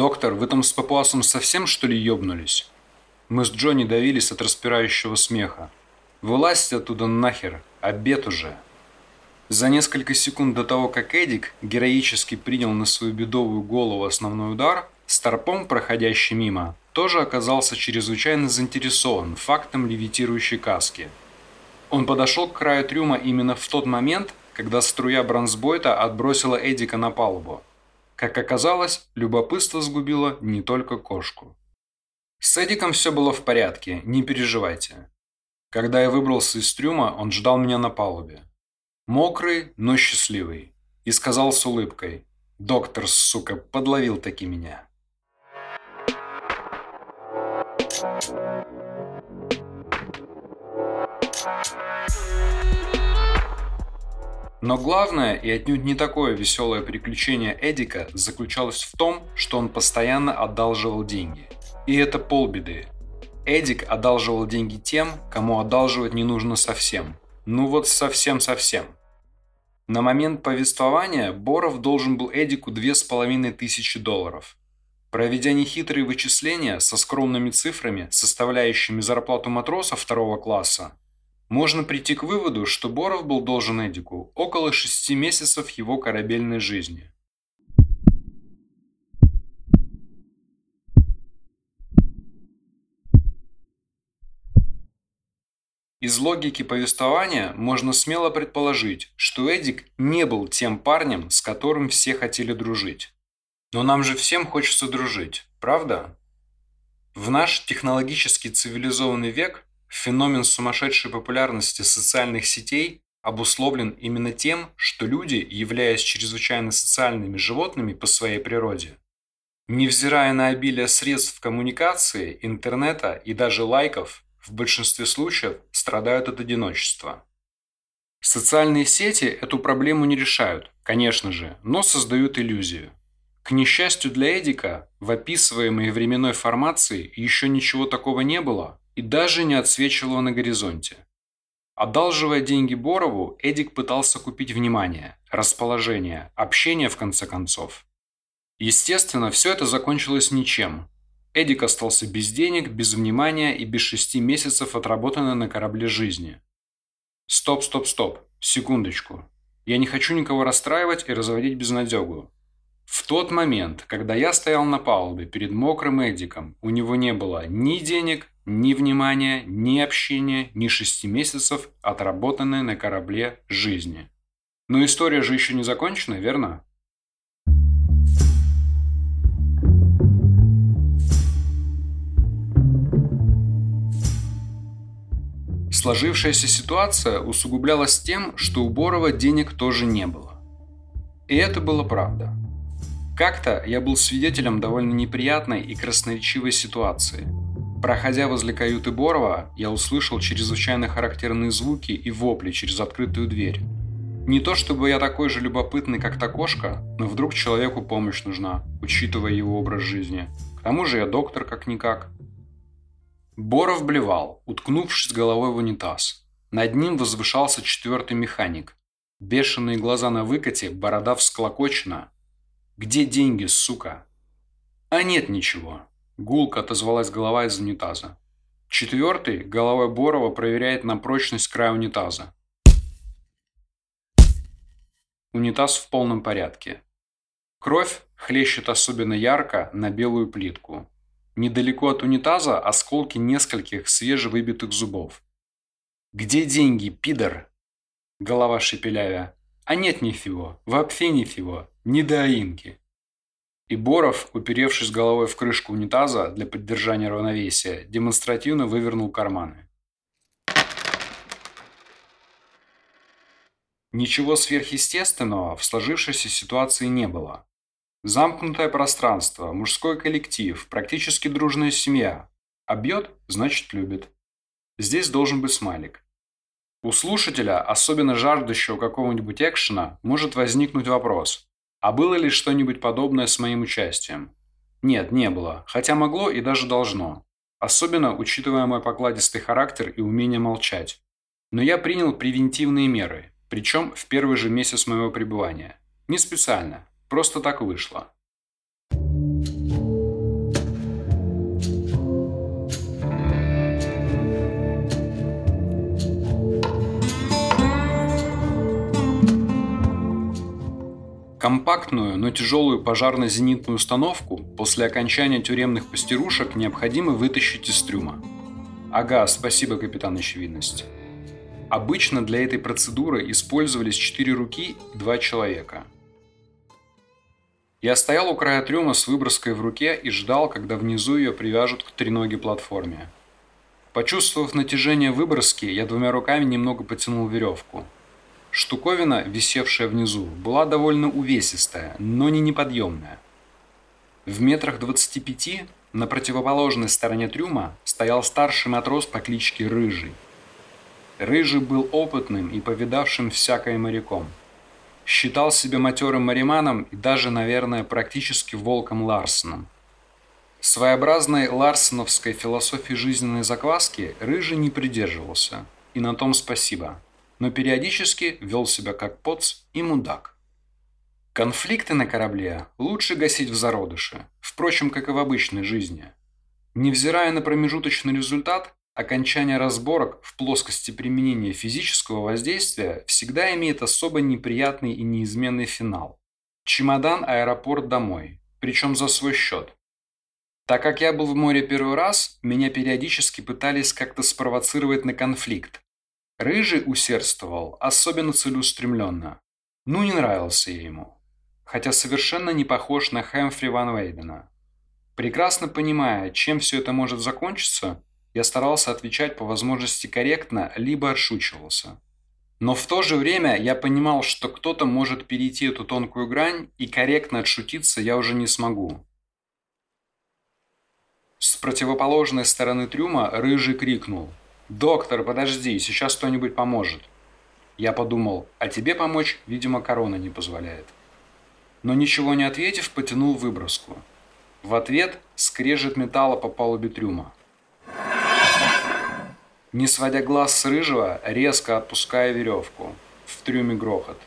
«Доктор, вы там с папуасом совсем что ли ёбнулись?» Мы с Джонни давились от распирающего смеха. «Вылазьте оттуда нахер, обед уже!» За несколько секунд до того, как Эдик героически принял на свою бедовую голову основной удар, Старпом, проходящий мимо, тоже оказался чрезвычайно заинтересован фактом левитирующей каски. Он подошел к краю трюма именно в тот момент, когда струя бронзбойта отбросила Эдика на палубу. Как оказалось, любопытство сгубило не только кошку. С Эдиком все было в порядке, не переживайте. Когда я выбрался из трюма, он ждал меня на палубе. Мокрый, но счастливый. И сказал с улыбкой. «Доктор, сука, подловил таки меня». Но главное и отнюдь не такое веселое приключение Эдика заключалось в том, что он постоянно одалживал деньги. И это полбеды. Эдик одалживал деньги тем, кому одалживать не нужно совсем. Ну вот совсем-совсем. На момент повествования Боров должен был Эдику две с половиной тысячи долларов. Проведя нехитрые вычисления со скромными цифрами, составляющими зарплату матроса второго класса, можно прийти к выводу, что Боров был должен Эдику около шести месяцев его корабельной жизни. Из логики повествования можно смело предположить, что Эдик не был тем парнем, с которым все хотели дружить. Но нам же всем хочется дружить, правда? В наш технологически цивилизованный век феномен сумасшедшей популярности социальных сетей обусловлен именно тем, что люди, являясь чрезвычайно социальными животными по своей природе, невзирая на обилие средств коммуникации, интернета и даже лайков, в большинстве случаев страдают от одиночества. Социальные сети эту проблему не решают, конечно же, но создают иллюзию. К несчастью для Эдика, в описываемой временной формации еще ничего такого не было и даже не отсвечивало на горизонте. Одалживая деньги Борову, Эдик пытался купить внимание, расположение, общение в конце концов. Естественно, все это закончилось ничем. Эдик остался без денег, без внимания и без шести месяцев отработанной на корабле жизни. Стоп, стоп, стоп, секундочку. Я не хочу никого расстраивать и разводить безнадегу. В тот момент, когда я стоял на палубе перед мокрым Эдиком, у него не было ни денег, ни внимания, ни общения, ни шести месяцев отработанной на корабле жизни. Но история же еще не закончена, верно? Сложившаяся ситуация усугублялась тем, что у Борова денег тоже не было. И это было правда. Как-то я был свидетелем довольно неприятной и красноречивой ситуации. Проходя возле каюты Борова, я услышал чрезвычайно характерные звуки и вопли через открытую дверь. Не то чтобы я такой же любопытный, как та кошка, но вдруг человеку помощь нужна, учитывая его образ жизни. К тому же я доктор как-никак. Боров блевал, уткнувшись головой в унитаз. Над ним возвышался четвертый механик. Бешеные глаза на выкате, борода всклокочена, где деньги, сука? А нет ничего. Гулко отозвалась голова из унитаза. Четвертый, головой Борова, проверяет на прочность края унитаза. Унитаз в полном порядке. Кровь хлещет особенно ярко на белую плитку. Недалеко от унитаза осколки нескольких свежевыбитых зубов. «Где деньги, пидор?» Голова шепелявя. «А нет нифиго, вообще нифиго. Недоимки. И Боров, уперевшись головой в крышку унитаза для поддержания равновесия, демонстративно вывернул карманы. Ничего сверхъестественного в сложившейся ситуации не было. Замкнутое пространство, мужской коллектив, практически дружная семья. А бьет, значит любит. Здесь должен быть смайлик. У слушателя, особенно жаждущего какого-нибудь экшена, может возникнуть вопрос – а было ли что-нибудь подобное с моим участием? Нет, не было, хотя могло и даже должно. Особенно учитывая мой покладистый характер и умение молчать. Но я принял превентивные меры, причем в первый же месяц моего пребывания. Не специально, просто так вышло. Компактную, но тяжелую пожарно-зенитную установку после окончания тюремных постирушек необходимо вытащить из трюма. Ага, спасибо, капитан Очевидность. Обычно для этой процедуры использовались четыре руки и два человека. Я стоял у края трюма с выброской в руке и ждал, когда внизу ее привяжут к треногой платформе. Почувствовав натяжение выброски, я двумя руками немного потянул веревку. Штуковина, висевшая внизу, была довольно увесистая, но не неподъемная. В метрах 25 на противоположной стороне трюма стоял старший матрос по кличке Рыжий – Рыжий был опытным и повидавшим всякое моряком. Считал себя матерым мариманом и даже, наверное, практически волком Ларсоном. Своеобразной ларсоновской философии жизненной закваски Рыжий не придерживался, и на том спасибо, но периодически вел себя как поц и мудак. Конфликты на корабле лучше гасить в зародыше, впрочем, как и в обычной жизни. Невзирая на промежуточный результат, Окончание разборок в плоскости применения физического воздействия всегда имеет особо неприятный и неизменный финал. Чемодан, аэропорт, домой. Причем за свой счет. Так как я был в море первый раз, меня периодически пытались как-то спровоцировать на конфликт. Рыжий усердствовал, особенно целеустремленно. Ну, не нравился я ему. Хотя совершенно не похож на Хэмфри Ван Вейдена. Прекрасно понимая, чем все это может закончиться, я старался отвечать по возможности корректно, либо отшучивался. Но в то же время я понимал, что кто-то может перейти эту тонкую грань, и корректно отшутиться я уже не смогу. С противоположной стороны трюма Рыжий крикнул. «Доктор, подожди, сейчас кто-нибудь поможет». Я подумал, а тебе помочь, видимо, корона не позволяет. Но ничего не ответив, потянул выброску. В ответ скрежет металла по палубе трюма. Не сводя глаз с рыжего, резко отпуская веревку. В трюме грохот.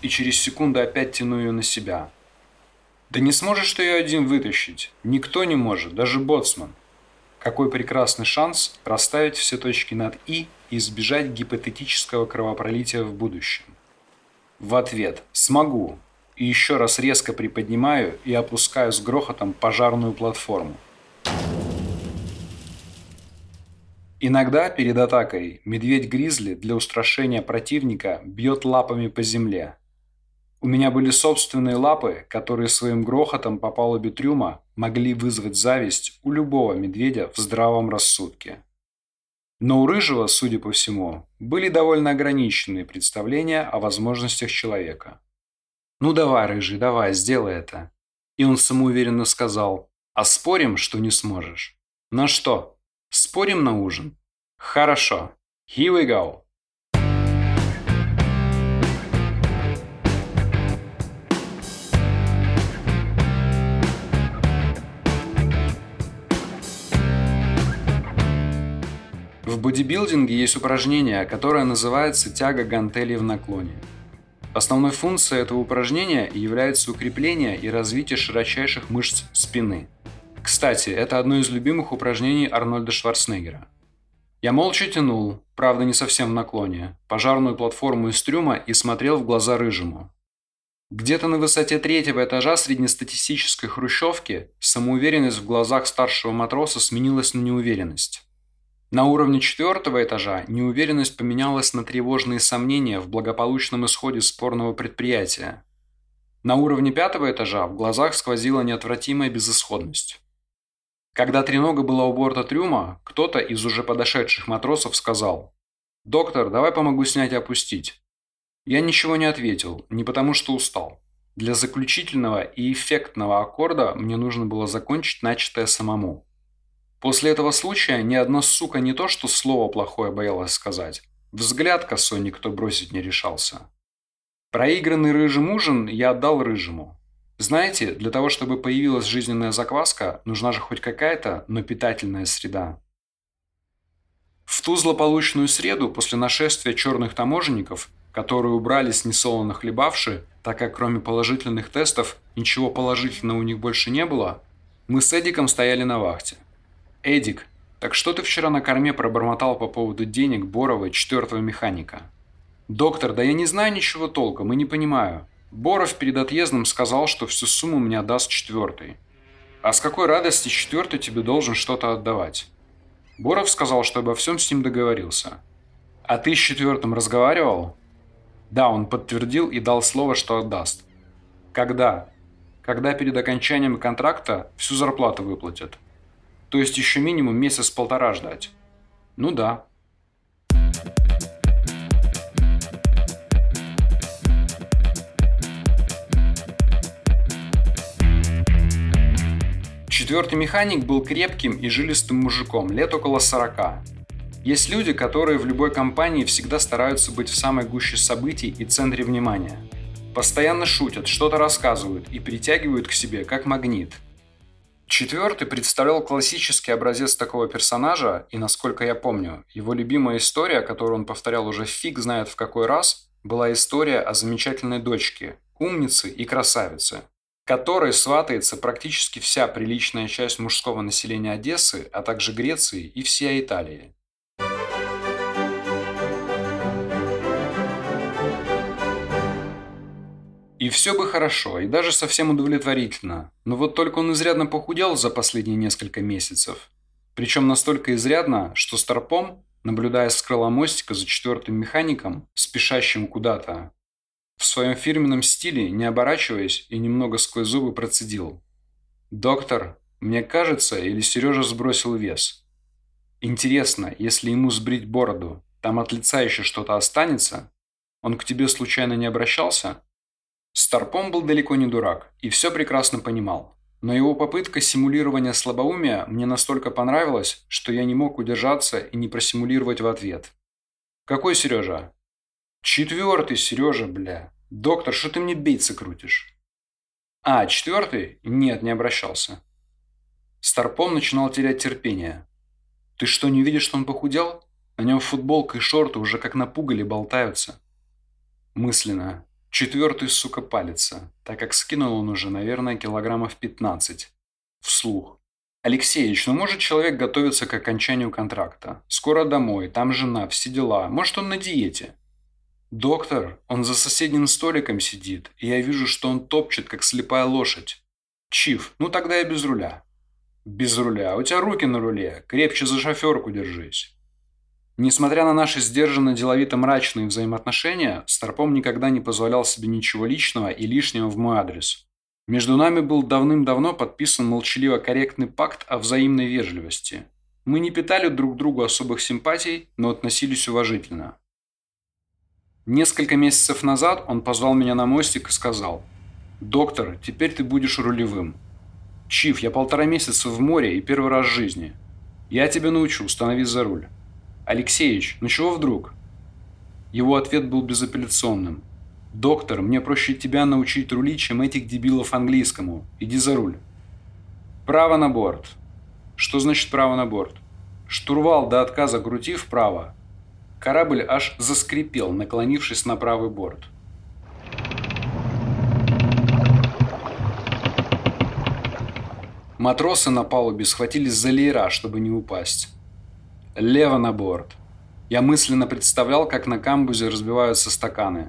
И через секунду опять тяну ее на себя. Да не сможешь ты ее один вытащить. Никто не может, даже боцман. Какой прекрасный шанс расставить все точки над «и» и избежать гипотетического кровопролития в будущем. В ответ «смогу» и еще раз резко приподнимаю и опускаю с грохотом пожарную платформу. Иногда перед атакой медведь-гризли для устрашения противника бьет лапами по земле. У меня были собственные лапы, которые своим грохотом по палубе трюма могли вызвать зависть у любого медведя в здравом рассудке. Но у Рыжего, судя по всему, были довольно ограниченные представления о возможностях человека. «Ну давай, Рыжий, давай, сделай это». И он самоуверенно сказал, «А спорим, что не сможешь?» «На что?» Спорим на ужин? Хорошо. Here we go. В бодибилдинге есть упражнение, которое называется тяга гантелей в наклоне. Основной функцией этого упражнения является укрепление и развитие широчайших мышц спины – кстати, это одно из любимых упражнений Арнольда Шварценеггера. Я молча тянул, правда не совсем в наклоне, пожарную платформу из трюма и смотрел в глаза рыжему. Где-то на высоте третьего этажа среднестатистической хрущевки самоуверенность в глазах старшего матроса сменилась на неуверенность. На уровне четвертого этажа неуверенность поменялась на тревожные сомнения в благополучном исходе спорного предприятия. На уровне пятого этажа в глазах сквозила неотвратимая безысходность. Когда тренога была у борта трюма, кто-то из уже подошедших матросов сказал «Доктор, давай помогу снять и опустить». Я ничего не ответил, не потому что устал. Для заключительного и эффектного аккорда мне нужно было закончить начатое самому. После этого случая ни одна сука не то что слово плохое боялась сказать, взгляд косой никто бросить не решался. Проигранный рыжим ужин я отдал рыжему, знаете, для того, чтобы появилась жизненная закваска, нужна же хоть какая-то, но питательная среда. В ту злополучную среду после нашествия черных таможенников, которые убрались несолоно хлебавши, так как кроме положительных тестов ничего положительного у них больше не было, мы с Эдиком стояли на вахте. «Эдик, так что ты вчера на корме пробормотал по поводу денег Борова и четвертого механика?» Доктор, да я не знаю ничего толком и не понимаю. Боров перед отъездом сказал, что всю сумму мне отдаст четвертый. А с какой радости четвертый тебе должен что-то отдавать? Боров сказал, что обо всем с ним договорился. А ты с четвертым разговаривал? Да, он подтвердил и дал слово, что отдаст. Когда? Когда перед окончанием контракта всю зарплату выплатят. То есть еще минимум месяц-полтора ждать. Ну да. Четвертый механик был крепким и жилистым мужиком, лет около 40. Есть люди, которые в любой компании всегда стараются быть в самой гуще событий и центре внимания. Постоянно шутят, что-то рассказывают и притягивают к себе как магнит. Четвертый представлял классический образец такого персонажа, и, насколько я помню, его любимая история, которую он повторял уже фиг знает в какой раз, была история о замечательной дочке, умнице и красавице, которой сватается практически вся приличная часть мужского населения Одессы, а также Греции и всей Италии. И все бы хорошо, и даже совсем удовлетворительно. Но вот только он изрядно похудел за последние несколько месяцев. Причем настолько изрядно, что Старпом, наблюдая с крыла мостика за четвертым механиком, спешащим куда-то, в своем фирменном стиле, не оборачиваясь и немного сквозь зубы процедил. «Доктор, мне кажется, или Сережа сбросил вес? Интересно, если ему сбрить бороду, там от лица еще что-то останется? Он к тебе случайно не обращался?» Старпом был далеко не дурак и все прекрасно понимал. Но его попытка симулирования слабоумия мне настолько понравилась, что я не мог удержаться и не просимулировать в ответ. «Какой Сережа?» Четвертый, Сережа, бля. Доктор, что ты мне бейцы крутишь? А, четвертый? Нет, не обращался. Старпом начинал терять терпение. Ты что, не видишь, что он похудел? На нем футболка и шорты уже как на пугале болтаются. Мысленно. Четвертый, сука, палится, так как скинул он уже, наверное, килограммов 15. Вслух. Алексеевич, ну может человек готовится к окончанию контракта. Скоро домой, там жена, все дела. Может он на диете. «Доктор, он за соседним столиком сидит, и я вижу, что он топчет, как слепая лошадь. Чиф, ну тогда я без руля». «Без руля? У тебя руки на руле. Крепче за шоферку держись». Несмотря на наши сдержанно деловито-мрачные взаимоотношения, Старпом никогда не позволял себе ничего личного и лишнего в мой адрес. Между нами был давным-давно подписан молчаливо-корректный пакт о взаимной вежливости. Мы не питали друг другу особых симпатий, но относились уважительно. Несколько месяцев назад он позвал меня на мостик и сказал, «Доктор, теперь ты будешь рулевым. Чиф, я полтора месяца в море и первый раз в жизни. Я тебя научу, становись за руль». «Алексеич, ну чего вдруг?» Его ответ был безапелляционным. «Доктор, мне проще тебя научить рулить, чем этих дебилов английскому. Иди за руль». «Право на борт». «Что значит право на борт?» «Штурвал до отказа крути вправо, Корабль аж заскрипел, наклонившись на правый борт. Матросы на палубе схватились за леера, чтобы не упасть. Лево на борт. Я мысленно представлял, как на камбузе разбиваются стаканы.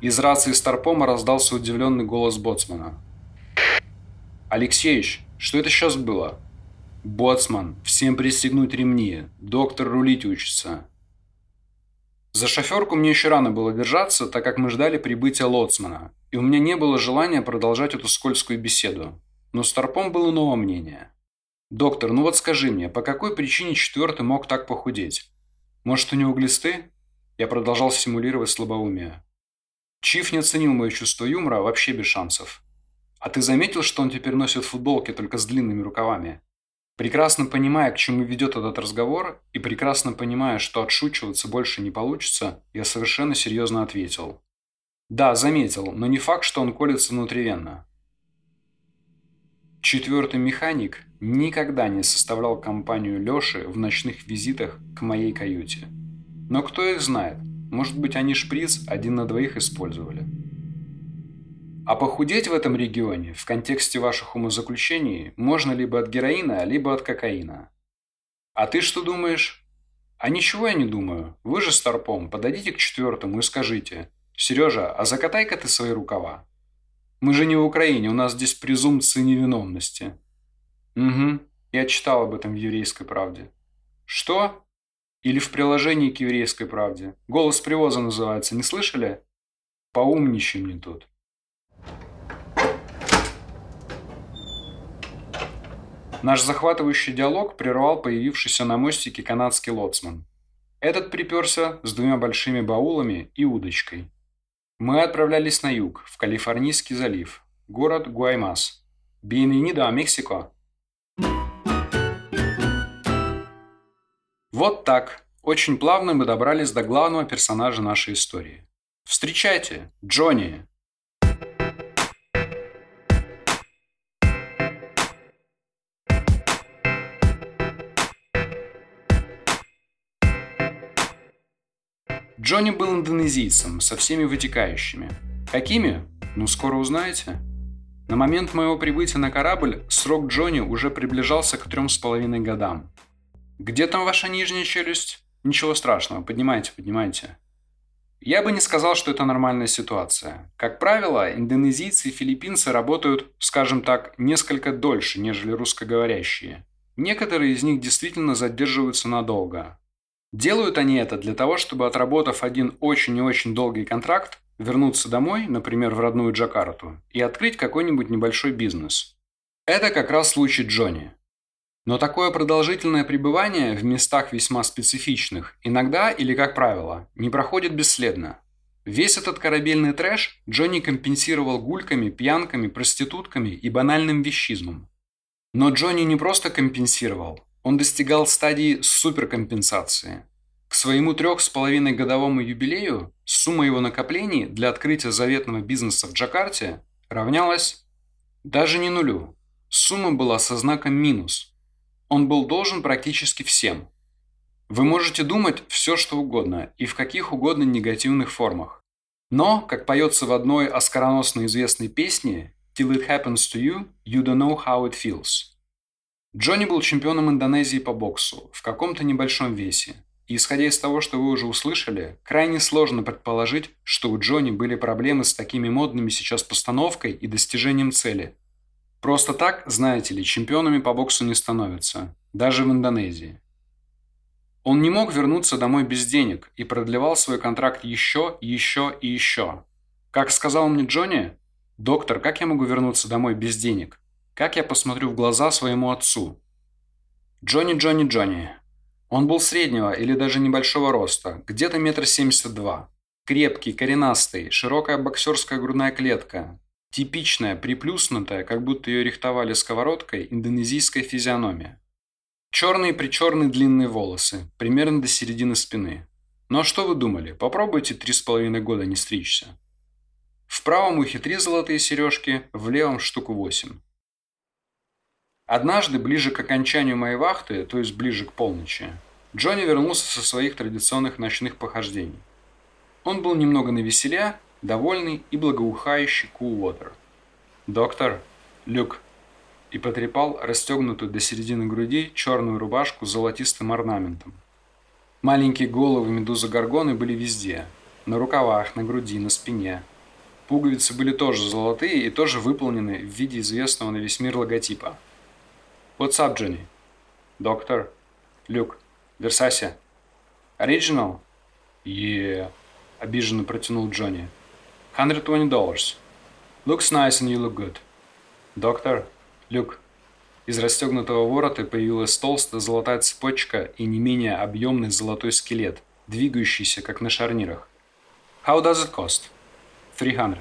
Из рации Старпома раздался удивленный голос боцмана. «Алексеич, что это сейчас было?» «Боцман, всем пристегнуть ремни. Доктор рулить учится». За шоферку мне еще рано было держаться, так как мы ждали прибытия лоцмана, и у меня не было желания продолжать эту скользкую беседу. Но Старпом было иного мнения. «Доктор, ну вот скажи мне, по какой причине четвертый мог так похудеть? Может, у него глисты?» Я продолжал симулировать слабоумие. Чиф не оценил мое чувство юмора вообще без шансов. А ты заметил, что он теперь носит футболки только с длинными рукавами? Прекрасно понимая, к чему ведет этот разговор, и прекрасно понимая, что отшучиваться больше не получится, я совершенно серьезно ответил. Да, заметил, но не факт, что он колется внутривенно. Четвертый механик никогда не составлял компанию Лёши в ночных визитах к моей каюте. Но кто их знает, может быть они шприц один на двоих использовали. А похудеть в этом регионе в контексте ваших умозаключений можно либо от героина, либо от кокаина. А ты что думаешь? А ничего я не думаю. Вы же старпом, подойдите к четвертому и скажите. Сережа, а закатай-ка ты свои рукава. Мы же не в Украине, у нас здесь презумпция невиновности. Угу, я читал об этом в еврейской правде. Что? Или в приложении к еврейской правде. Голос привоза называется, не слышали? Поумничай мне тут. Наш захватывающий диалог прервал появившийся на мостике канадский лоцман. Этот приперся с двумя большими баулами и удочкой. Мы отправлялись на юг, в Калифорнийский залив, город Гуаймас. A Мексико. Вот так. Очень плавно мы добрались до главного персонажа нашей истории. Встречайте, Джонни, Джонни был индонезийцем, со всеми вытекающими. Какими? Ну, скоро узнаете. На момент моего прибытия на корабль срок Джонни уже приближался к трем с половиной годам. Где там ваша нижняя челюсть? Ничего страшного, поднимайте, поднимайте. Я бы не сказал, что это нормальная ситуация. Как правило, индонезийцы и филиппинцы работают, скажем так, несколько дольше, нежели русскоговорящие. Некоторые из них действительно задерживаются надолго, Делают они это для того, чтобы, отработав один очень и очень долгий контракт, вернуться домой, например, в родную Джакарту, и открыть какой-нибудь небольшой бизнес. Это как раз случай Джонни. Но такое продолжительное пребывание в местах весьма специфичных иногда или, как правило, не проходит бесследно. Весь этот корабельный трэш Джонни компенсировал гульками, пьянками, проститутками и банальным вещизмом. Но Джонни не просто компенсировал, он достигал стадии суперкомпенсации. К своему трех с половиной годовому юбилею сумма его накоплений для открытия заветного бизнеса в Джакарте равнялась даже не нулю. Сумма была со знаком минус. Он был должен практически всем. Вы можете думать все, что угодно и в каких угодно негативных формах. Но, как поется в одной оскароносно известной песне «Till it happens to you, you don't know how it feels». Джонни был чемпионом Индонезии по боксу в каком-то небольшом весе. И исходя из того, что вы уже услышали, крайне сложно предположить, что у Джонни были проблемы с такими модными сейчас постановкой и достижением цели. Просто так, знаете ли, чемпионами по боксу не становятся, даже в Индонезии. Он не мог вернуться домой без денег и продлевал свой контракт еще, еще и еще. Как сказал мне Джонни, «Доктор, как я могу вернуться домой без денег? Как я посмотрю в глаза своему отцу? Джонни, Джонни, Джонни. Он был среднего или даже небольшого роста, где-то метр семьдесят два. Крепкий, коренастый, широкая боксерская грудная клетка. Типичная, приплюснутая, как будто ее рихтовали сковородкой, индонезийская физиономия. Черные причерные длинные волосы, примерно до середины спины. Ну а что вы думали? Попробуйте три с половиной года не стричься. В правом ухе три золотые сережки, в левом штуку восемь. Однажды, ближе к окончанию моей вахты, то есть ближе к полночи, Джонни вернулся со своих традиционных ночных похождений. Он был немного навеселя, довольный и благоухающий Coolwater. «Доктор, Люк», и потрепал расстегнутую до середины груди черную рубашку с золотистым орнаментом. Маленькие головы медузы Гаргоны были везде. На рукавах, на груди, на спине. Пуговицы были тоже золотые и тоже выполнены в виде известного на весь мир логотипа – What's up, Johnny? Доктор. Люк. Версаси. Original? Yeah. Обиженно протянул Джонни. $120 dollars. Looks nice and you look good. Доктор. Люк. Из расстегнутого ворота появилась толстая золотая цепочка и не менее объемный золотой скелет, двигающийся как на шарнирах. How does it cost? 300.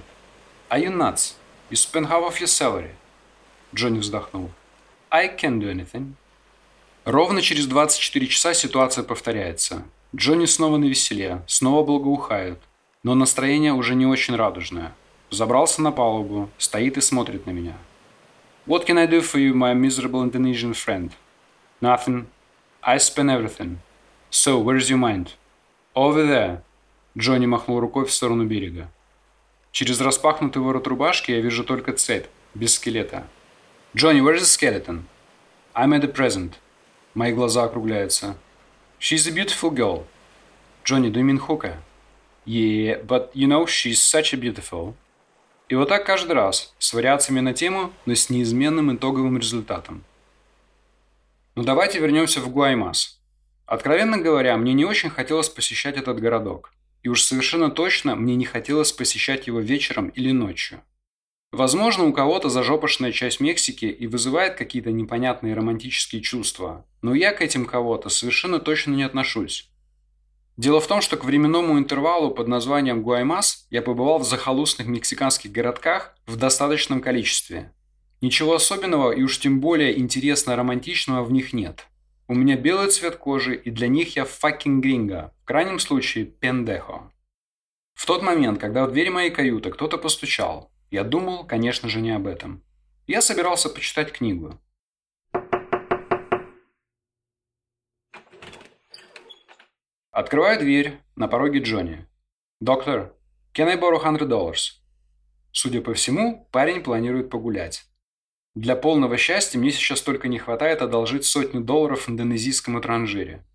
Are you nuts? You spend half of your salary. Джонни вздохнул. I can't do anything. Ровно через 24 часа ситуация повторяется. Джонни снова на веселе, снова благоухает. Но настроение уже не очень радужное. Забрался на палубу, стоит и смотрит на меня. What can I do for you, my miserable Indonesian friend? Nothing. I spend everything. So, where's your mind? Over there. Джонни махнул рукой в сторону берега. Через распахнутый ворот рубашки я вижу только цепь, без скелета. «Джонни, where's the skeleton?» «I'm at the present». Мои глаза округляются. «She's a beautiful girl». «Джонни, do you mean Хука?» «Yeah, but you know, she's such a beautiful». И вот так каждый раз, с вариациями на тему, но с неизменным итоговым результатом. Но ну, давайте вернемся в Гуаймас. Откровенно говоря, мне не очень хотелось посещать этот городок. И уж совершенно точно мне не хотелось посещать его вечером или ночью. Возможно, у кого-то зажопошная часть Мексики и вызывает какие-то непонятные романтические чувства, но я к этим кого-то совершенно точно не отношусь. Дело в том, что к временному интервалу под названием Гуаймас я побывал в захолустных мексиканских городках в достаточном количестве. Ничего особенного и уж тем более интересно романтичного в них нет. У меня белый цвет кожи, и для них я fucking гринго, в крайнем случае пендехо. В тот момент, когда в дверь моей каюты кто-то постучал, я думал, конечно же, не об этом. Я собирался почитать книгу. Открываю дверь, на пороге Джонни. «Доктор, can I borrow hundred dollars?» Судя по всему, парень планирует погулять. Для полного счастья мне сейчас только не хватает одолжить сотню долларов в индонезийском транжире.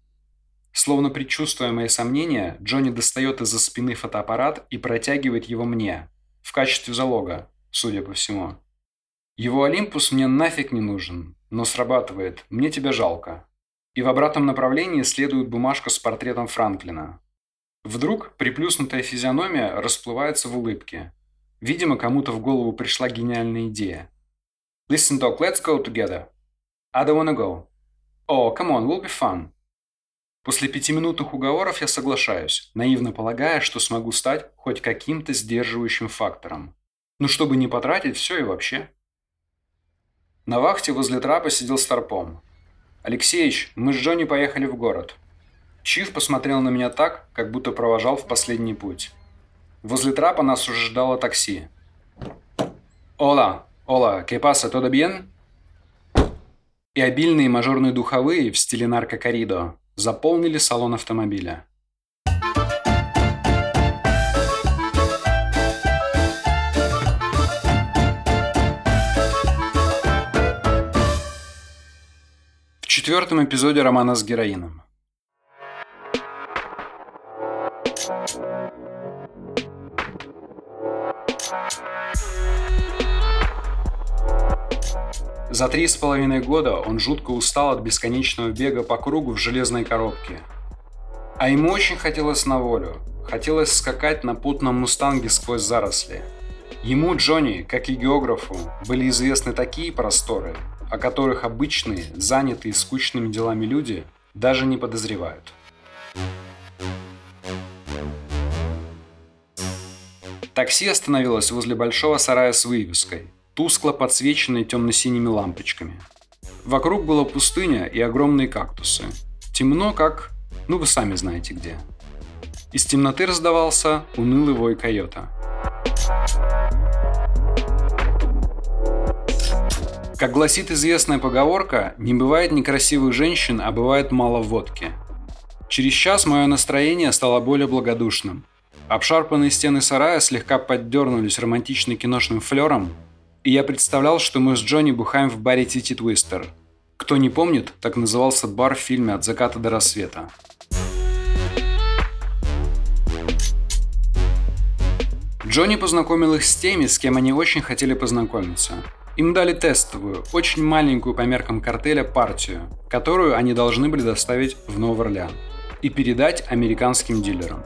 Словно предчувствуя мои сомнения, Джонни достает из-за спины фотоаппарат и протягивает его мне, в качестве залога, судя по всему. Его Олимпус мне нафиг не нужен, но срабатывает, мне тебя жалко. И в обратном направлении следует бумажка с портретом Франклина. Вдруг приплюснутая физиономия расплывается в улыбке. Видимо, кому-то в голову пришла гениальная идея. Listen, Doc, let's go together. I don't wanna go. Oh, come on, will be fun. После пятиминутных уговоров я соглашаюсь, наивно полагая, что смогу стать хоть каким-то сдерживающим фактором. Ну, чтобы не потратить все и вообще. На вахте возле трапа сидел Старпом. «Алексеич, мы с Джонни поехали в город». Чиф посмотрел на меня так, как будто провожал в последний путь. Возле трапа нас уже ждало такси. «Ола, Ола, ¿qué pasa? ¿Todo bien?» И обильные мажорные духовые в стиле наркокоридо заполнили салон автомобиля. В четвертом эпизоде романа с героином. За три с половиной года он жутко устал от бесконечного бега по кругу в железной коробке. А ему очень хотелось на волю. Хотелось скакать на путном мустанге сквозь заросли. Ему, Джонни, как и географу, были известны такие просторы, о которых обычные, занятые скучными делами люди даже не подозревают. Такси остановилось возле большого сарая с вывеской – тускло подсвеченной темно-синими лампочками. Вокруг была пустыня и огромные кактусы. Темно, как... ну вы сами знаете где. Из темноты раздавался унылый вой койота. Как гласит известная поговорка, не бывает некрасивых женщин, а бывает мало водки. Через час мое настроение стало более благодушным. Обшарпанные стены сарая слегка поддернулись романтичным киношным флером, и я представлял, что мы с Джонни бухаем в баре Тити Твистер. Кто не помнит, так назывался бар в фильме «От заката до рассвета». Джонни познакомил их с теми, с кем они очень хотели познакомиться. Им дали тестовую, очень маленькую по меркам картеля партию, которую они должны были доставить в Новый Орлеан и передать американским дилерам.